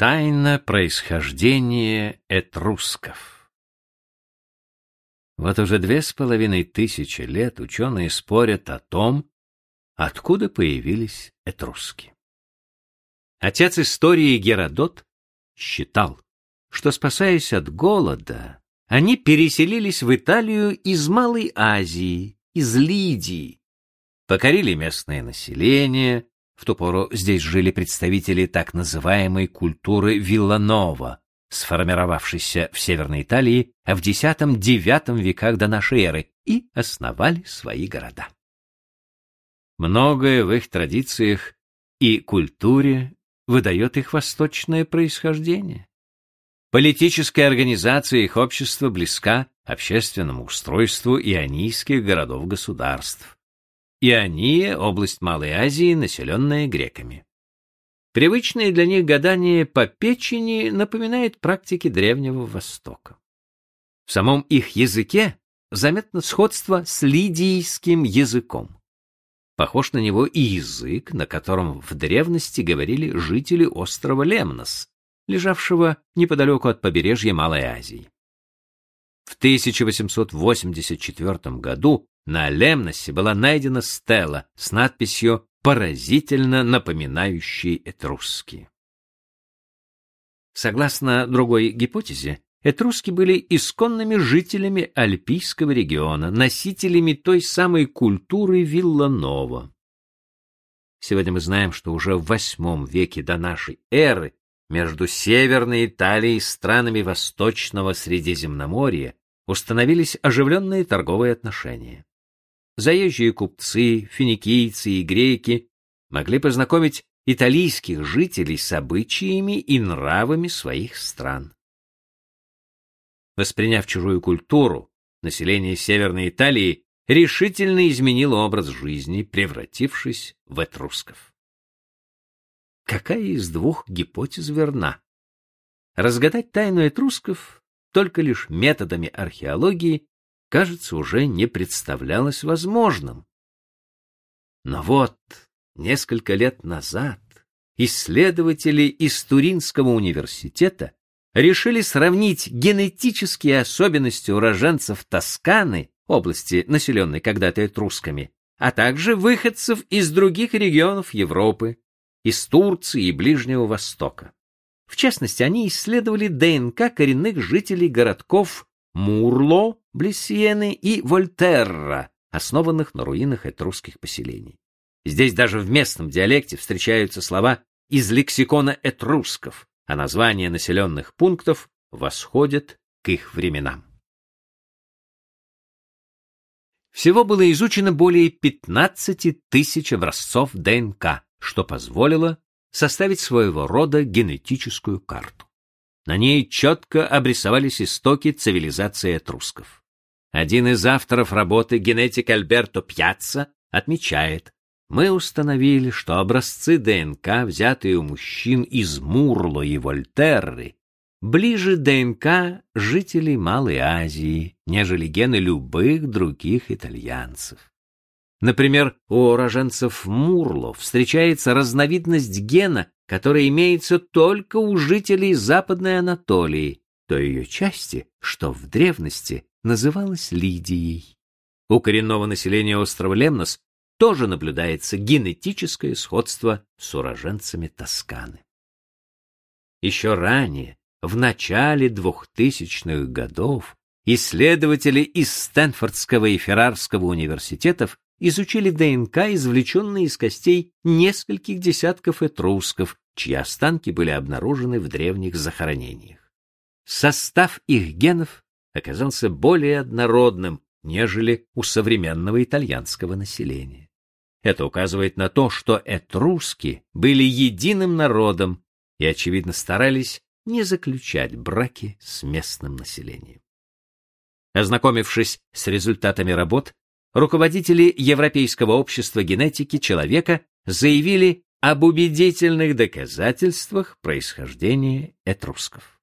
Тайна происхождения этрусков Вот уже две с половиной тысячи лет ученые спорят о том, откуда появились этруски. Отец истории Геродот считал, что, спасаясь от голода, они переселились в Италию из Малой Азии, из Лидии, покорили местное население, в ту пору здесь жили представители так называемой культуры Вилланова, сформировавшейся в Северной Италии в X-IX веках до нашей эры, и основали свои города. Многое в их традициях и культуре выдает их восточное происхождение. Политическая организация их общества близка общественному устройству ионийских городов-государств. Иония — область Малой Азии, населенная греками. Привычные для них гадания по печени напоминают практики Древнего Востока. В самом их языке заметно сходство с лидийским языком. Похож на него и язык, на котором в древности говорили жители острова Лемнос, лежавшего неподалеку от побережья Малой Азии. В 1884 году на Лемносе была найдена стела с надписью «Поразительно напоминающий этруски». Согласно другой гипотезе, этруски были исконными жителями Альпийского региона, носителями той самой культуры Вилланова. Сегодня мы знаем, что уже в VIII веке до нашей эры между Северной Италией и странами Восточного Средиземноморья установились оживленные торговые отношения. Заезжие купцы, финикийцы и греки могли познакомить итальянских жителей с обычаями и нравами своих стран. Восприняв чужую культуру, население Северной Италии решительно изменило образ жизни, превратившись в этрусков. Какая из двух гипотез верна? Разгадать тайну этрусков только лишь методами археологии кажется, уже не представлялось возможным. Но вот, несколько лет назад исследователи из Туринского университета решили сравнить генетические особенности уроженцев Тосканы, области, населенной когда-то этрусками, а также выходцев из других регионов Европы, из Турции и Ближнего Востока. В частности, они исследовали ДНК коренных жителей городков Мурло, близ Сиены, и Вольтерра, основанных на руинах этрусских поселений. Здесь даже в местном диалекте встречаются слова из лексикона этрусков, а названия населенных пунктов восходят к их временам. Всего было изучено более 15 тысяч образцов ДНК, что позволило составить своего рода генетическую карту. На ней четко обрисовались истоки цивилизации этрусков. Один из авторов работы, генетик Альберто Пьяцца, отмечает, мы установили, что образцы ДНК, взятые у мужчин из Мурло и Вольтерры, ближе ДНК жителей Малой Азии, нежели гены любых других итальянцев. Например, у уроженцев Мурло встречается разновидность гена, которая имеется только у жителей Западной Анатолии, той ее части, что в древности называлась Лидией. У коренного населения острова Лемнос тоже наблюдается генетическое сходство с уроженцами Тосканы. Еще ранее, в начале двухтысячных годов, исследователи из Стэнфордского и Феррарского университетов изучили ДНК, извлеченные из костей нескольких десятков этрусков, чьи останки были обнаружены в древних захоронениях. Состав их генов оказался более однородным, нежели у современного итальянского населения. Это указывает на то, что этруски были единым народом и, очевидно, старались не заключать браки с местным населением. Ознакомившись с результатами работ, руководители Европейского общества генетики человека заявили об убедительных доказательствах происхождения этрусков.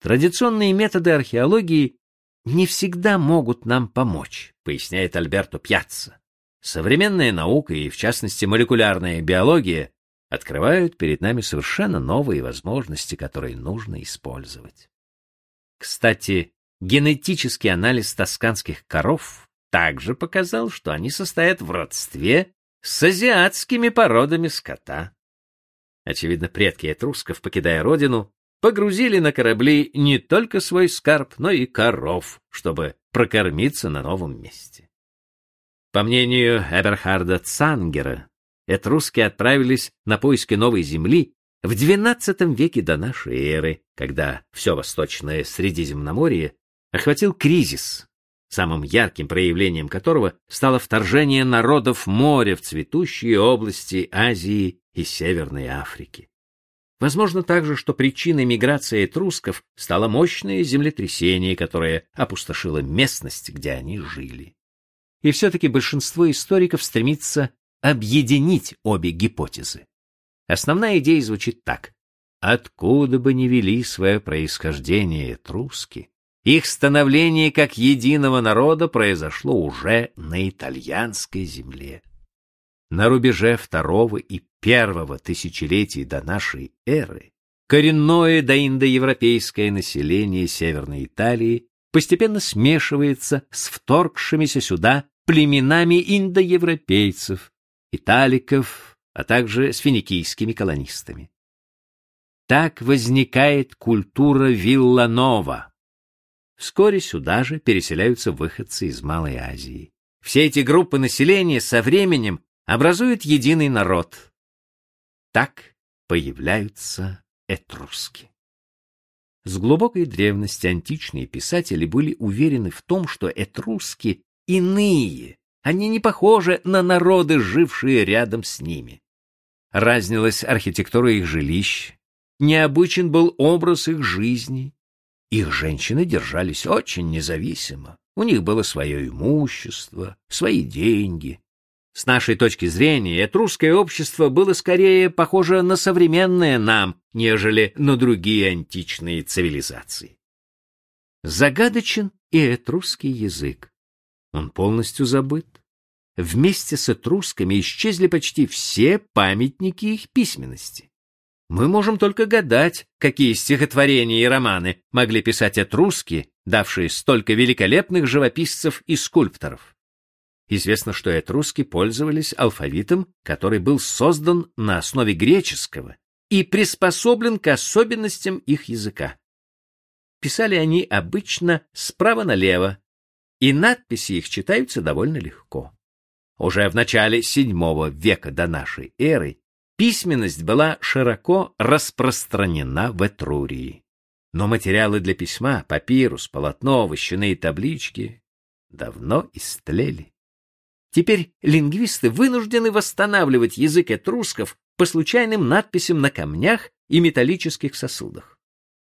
Традиционные методы археологии не всегда могут нам помочь, поясняет Альберто Пьяцца. Современная наука и, в частности, молекулярная биология открывают перед нами совершенно новые возможности, которые нужно использовать. Кстати, генетический анализ тосканских коров также показал, что они состоят в родстве с азиатскими породами скота. Очевидно, предки этрусков, покидая родину, погрузили на корабли не только свой скарб, но и коров, чтобы прокормиться на новом месте. По мнению Эберхарда Цангера, этруски отправились на поиски новой земли в XII веке до нашей эры, когда все восточное Средиземноморье охватил кризис, самым ярким проявлением которого стало вторжение народов моря в цветущие области Азии и Северной Африки. Возможно также, что причиной миграции этрусков стало мощное землетрясение, которое опустошило местность, где они жили. И все-таки большинство историков стремится объединить обе гипотезы. Основная идея звучит так. Откуда бы ни вели свое происхождение этруски, их становление как единого народа произошло уже на итальянской земле. На рубеже второго и первого тысячелетий до нашей эры коренное доиндоевропейское население Северной Италии постепенно смешивается с вторгшимися сюда племенами индоевропейцев, италиков, а также с финикийскими колонистами. Так возникает культура Вилланова. Вскоре сюда же переселяются выходцы из Малой Азии. Все эти группы населения со временем образуют единый народ. Так появляются этруски. С глубокой древности античные писатели были уверены в том, что этруски иные, они не похожи на народы, жившие рядом с ними. Разнилась архитектура их жилищ, необычен был образ их жизни. Их женщины держались очень независимо. У них было свое имущество, свои деньги, с нашей точки зрения, этрусское общество было скорее похоже на современное нам, нежели на другие античные цивилизации. Загадочен и этрусский язык. Он полностью забыт. Вместе с этрусками исчезли почти все памятники их письменности. Мы можем только гадать, какие стихотворения и романы могли писать этруски, давшие столько великолепных живописцев и скульпторов. Известно, что этруски пользовались алфавитом, который был создан на основе греческого и приспособлен к особенностям их языка. Писали они обычно справа налево, и надписи их читаются довольно легко. Уже в начале VII века до нашей эры письменность была широко распространена в Этрурии. Но материалы для письма, папирус, полотно, вощаные таблички давно истлели. Теперь лингвисты вынуждены восстанавливать язык этрусков по случайным надписям на камнях и металлических сосудах.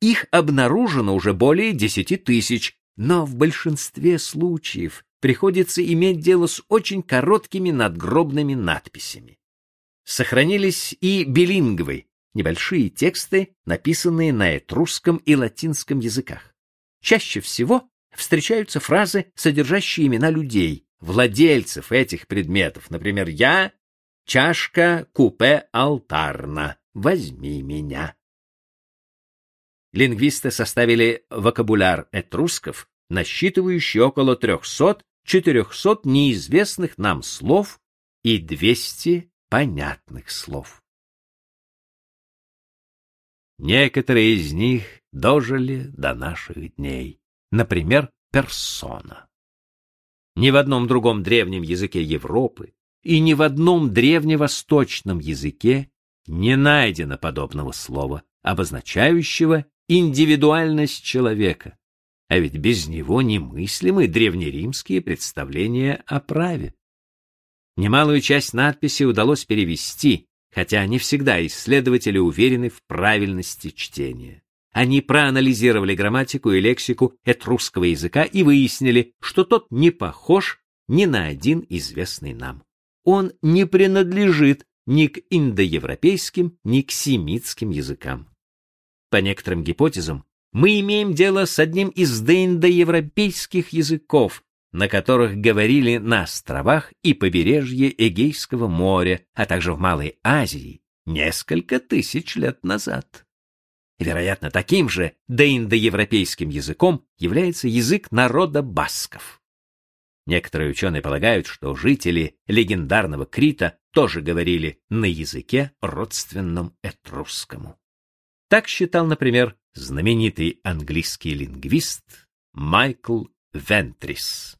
Их обнаружено уже более десяти тысяч, но в большинстве случаев приходится иметь дело с очень короткими надгробными надписями. Сохранились и билингвы, небольшие тексты, написанные на этрусском и латинском языках. Чаще всего встречаются фразы, содержащие имена людей, владельцев этих предметов. Например, я — чашка купе алтарна, возьми меня. Лингвисты составили вокабуляр этрусков, насчитывающий около 300-400 неизвестных нам слов и 200 понятных слов. Некоторые из них дожили до наших дней. Например, персона. Ни в одном другом древнем языке Европы и ни в одном древневосточном языке не найдено подобного слова, обозначающего индивидуальность человека. А ведь без него немыслимы древнеримские представления о праве. Немалую часть надписей удалось перевести, хотя не всегда исследователи уверены в правильности чтения. Они проанализировали грамматику и лексику этрусского языка и выяснили, что тот не похож ни на один известный нам. Он не принадлежит ни к индоевропейским, ни к семитским языкам. По некоторым гипотезам, мы имеем дело с одним из доиндоевропейских языков, на которых говорили на островах и побережье Эгейского моря, а также в Малой Азии, несколько тысяч лет назад. Вероятно, таким же доиндоевропейским языком является язык народа басков. Некоторые ученые полагают, что жители легендарного Крита тоже говорили на языке, родственном этрусскому. Так считал, например, знаменитый английский лингвист Майкл Вентрис.